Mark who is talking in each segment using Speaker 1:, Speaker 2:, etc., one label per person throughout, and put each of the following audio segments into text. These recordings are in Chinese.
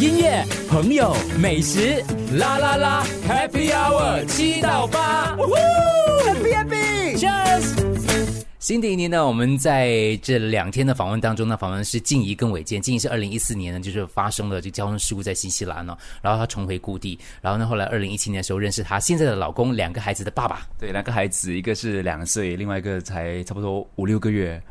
Speaker 1: 音乐、朋友、美食，啦啦啦，Happy Hour 七到八，Happy Happy，Cheers。新的一年呢，我们在这两天的访问当中呢，访问是静怡跟伟健。静怡是二零一四年呢，就是发生了这交通事故在新西兰呢，然后她重回故地，然后呢，后来二零一七年的时候认识她现在的老公，两个孩子的爸爸。
Speaker 2: 对，两个孩子，一个是两岁，另外一个才差不多五六个月。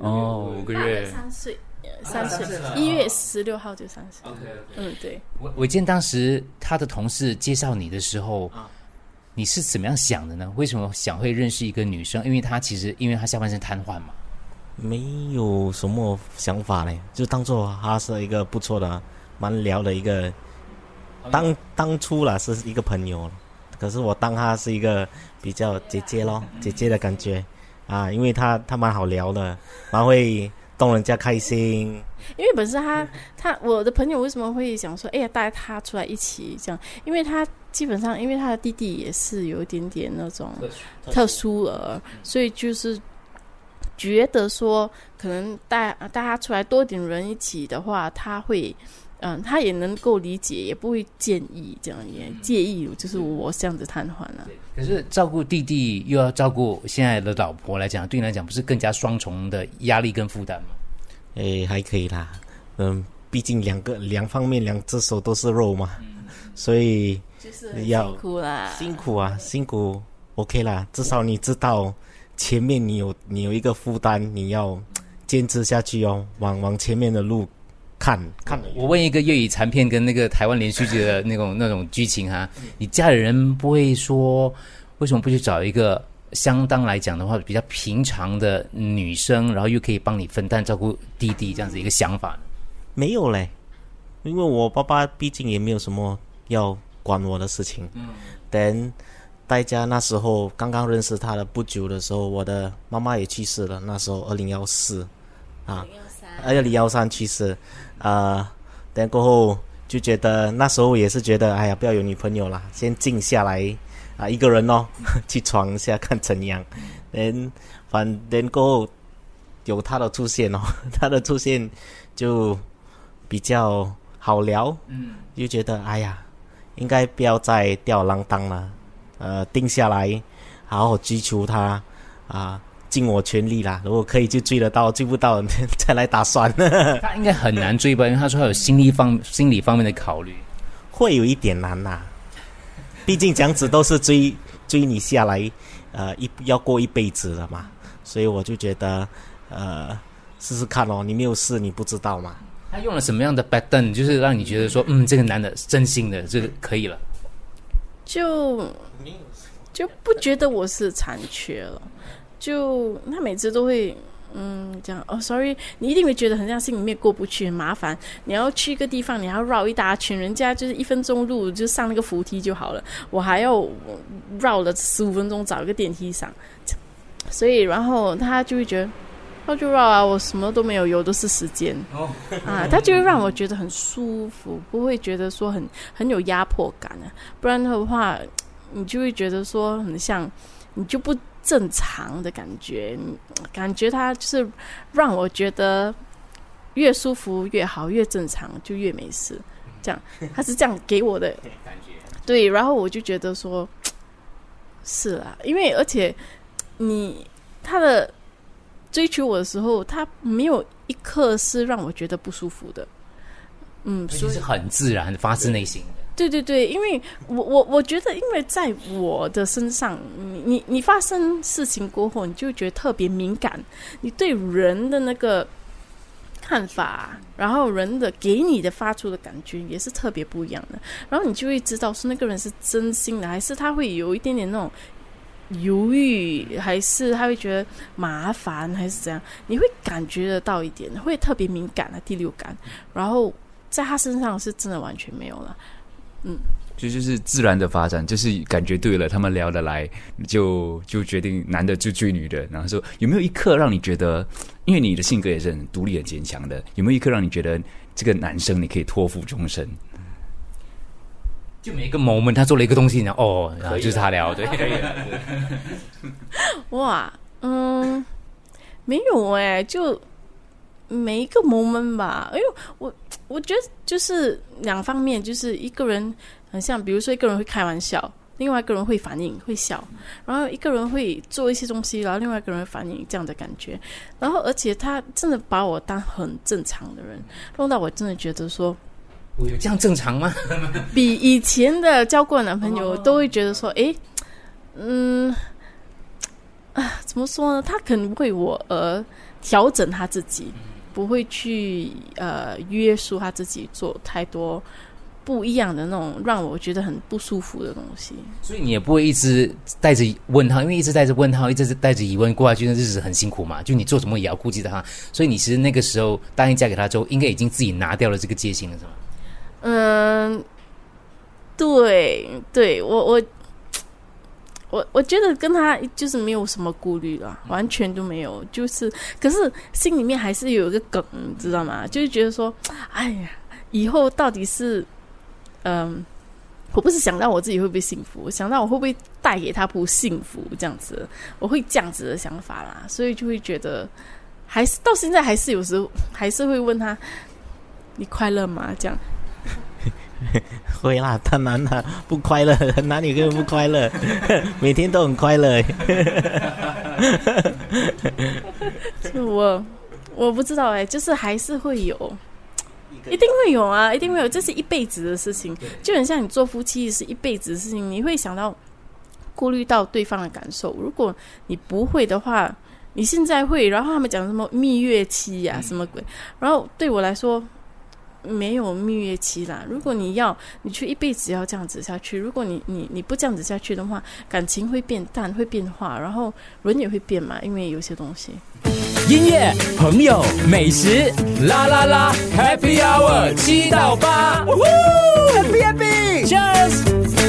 Speaker 2: 哦，五个月。
Speaker 3: 三岁，呃三岁，一月十六号就三岁。嗯，对。
Speaker 1: 伟伟健当时他的同事介绍你的时候，你是怎么样想的呢？为什么想会认识一个女生？因为她其实因为她下半身瘫痪嘛。
Speaker 4: 没有什么想法嘞，就当做她是一个不错的、蛮聊的一个。当当初啦是一个朋友，可是我当她是一个比较姐姐咯，姐姐的感觉啊，因为他他蛮好聊的，蛮会逗人家开心。
Speaker 3: 因为本身他他我的朋友为什么会想说，哎呀带他出来一起这样？因为他基本上因为他的弟弟也是有一点点那种特殊儿，所以就是觉得说可能带带他出来多点人一起的话，他会嗯他也能够理解，也不会介意这样也介意，就是我这样子瘫痪了。
Speaker 1: 可是照顾弟弟又要照顾现在的老婆来讲，对你来讲不是更加双重的压力跟负担吗？
Speaker 4: 诶，还可以啦，嗯，毕竟两个两方面两只手都是肉嘛，所以
Speaker 3: 就是
Speaker 4: 要
Speaker 3: 辛苦啦，
Speaker 4: 辛苦啊，辛苦，OK 啦，至少你知道前面你有你有一个负担，你要坚持下去哦，往往前面的路看看。
Speaker 1: 我问一个粤语残片跟那个台湾连续剧的那种那种剧情哈，你家里人不会说为什么不去找一个相当来讲的话比较平常的女生，然后又可以帮你分担照顾弟弟这样子一个想法？
Speaker 4: 没有嘞，因为我爸爸毕竟也没有什么要管我的事情。嗯。等大家那时候刚刚认识他的不久的时候，我的妈妈也去世了。那时候二零幺四，啊，二零幺三去世，啊，等过后就觉得那时候也是觉得，哎呀，不要有女朋友啦，先静下来啊，一个人哦，去闯一下看怎样。等反等过后有他的出现哦，他的出现就。比较好聊，嗯，就觉得哎呀，应该不要再吊郎当了，呃，定下来，好好追求他，啊，尽我全力啦。如果可以就追得到，追不到 再来打算。
Speaker 1: 他应该很难追吧？因为他说他有心理方心理方面的考虑，
Speaker 4: 会有一点难呐。毕竟这样子都是追追你下来，呃，一要过一辈子了嘛。所以我就觉得，呃，试试看哦。你没有试，你不知道嘛。
Speaker 1: 他用了什么样的 back down，就是让你觉得说，嗯，这个男的真心的，这个可以了，
Speaker 3: 就就不觉得我是残缺了，就他每次都会嗯这样哦，sorry，你一定会觉得很像心里面过不去，很麻烦。你要去一个地方，你要绕一大圈，人家就是一分钟路就上那个扶梯就好了，我还要绕了十五分钟找一个电梯上，所以然后他就会觉得。他就绕啊，我什么都没有，有的是时间啊，他就会让我觉得很舒服，不会觉得说很很有压迫感啊。不然的话，你就会觉得说很像你就不正常的感觉，感觉他就是让我觉得越舒服越好，越正常就越没事。这样他是这样给我的感觉，对，然后我就觉得说，是啊，因为而且你他的。追求我的时候，他没有一刻是让我觉得不舒服的，
Speaker 1: 嗯，所以是很自然发自内心的。
Speaker 3: 对对对，因为我我我觉得，因为在我的身上，你你你发生事情过后，你就觉得特别敏感，你对人的那个看法，然后人的给你的发出的感觉也是特别不一样的，然后你就会知道是那个人是真心的，还是他会有一点点那种。犹豫还是他会觉得麻烦还是怎样？你会感觉得到一点，会特别敏感的第六感。然后在他身上是真的完全没有了。嗯，
Speaker 2: 就就是自然的发展，就是感觉对了，他们聊得来，就就决定男的就追女的。然后说有没有一刻让你觉得，因为你的性格也是很独立、很坚强的，有没有一刻让你觉得这个男生你可以托付终身？
Speaker 1: 就每个 moment，他做了一个东西，然后哦，然后就是他聊，对，
Speaker 3: 哇，嗯，没有哎，就每一个 moment 吧，因为我我觉得就是两方面，就是一个人很像，比如说一个人会开玩笑，另外一个人会反应会笑，然后一个人会做一些东西，然后另外一个人会反应这样的感觉，然后而且他真的把我当很正常的人，弄到我真的觉得说。
Speaker 1: 我有这样正常吗？
Speaker 3: 比以前的交过男朋友都会觉得说，诶，嗯，啊，怎么说呢？他可能为我而调整他自己，不会去呃约束他自己做太多不一样的那种让我觉得很不舒服的东西。
Speaker 1: 所以你也不会一直带着问号，因为一直带着问号，一直是带着疑问过下去，那日子很辛苦嘛。就你做什么也要顾及到他，所以你其实那个时候答应嫁给他之后，应该已经自己拿掉了这个戒心了，是吗？
Speaker 3: 嗯，对对，我我我我觉得跟他就是没有什么顾虑了，完全都没有。就是，可是心里面还是有一个梗，你知道吗？就是觉得说，哎呀，以后到底是，嗯，我不是想到我自己会不会幸福，想到我会不会带给他不幸福这样子，我会这样子的想法啦，所以就会觉得，还是到现在还是有时候还是会问他，你快乐吗？这样。
Speaker 4: 会啦，当然啦，不快乐，哪里个不快乐？每天都很快乐。
Speaker 3: 我我不知道哎，就是还是会有，一定会有啊，一定会有，这是一辈子的事情，就很像你做夫妻是一辈子的事情，你会想到顾虑到对方的感受。如果你不会的话，你现在会，然后他们讲什么蜜月期呀，什么鬼？然后对我来说。没有蜜月期啦。如果你要，你去一辈子要这样子下去。如果你你你不这样子下去的话，感情会变淡，会变化，然后人也会变嘛，因为有些东西。
Speaker 1: 音乐、朋友、美食，啦啦啦，Happy Hour 七到八，Happy Happy，Cheers。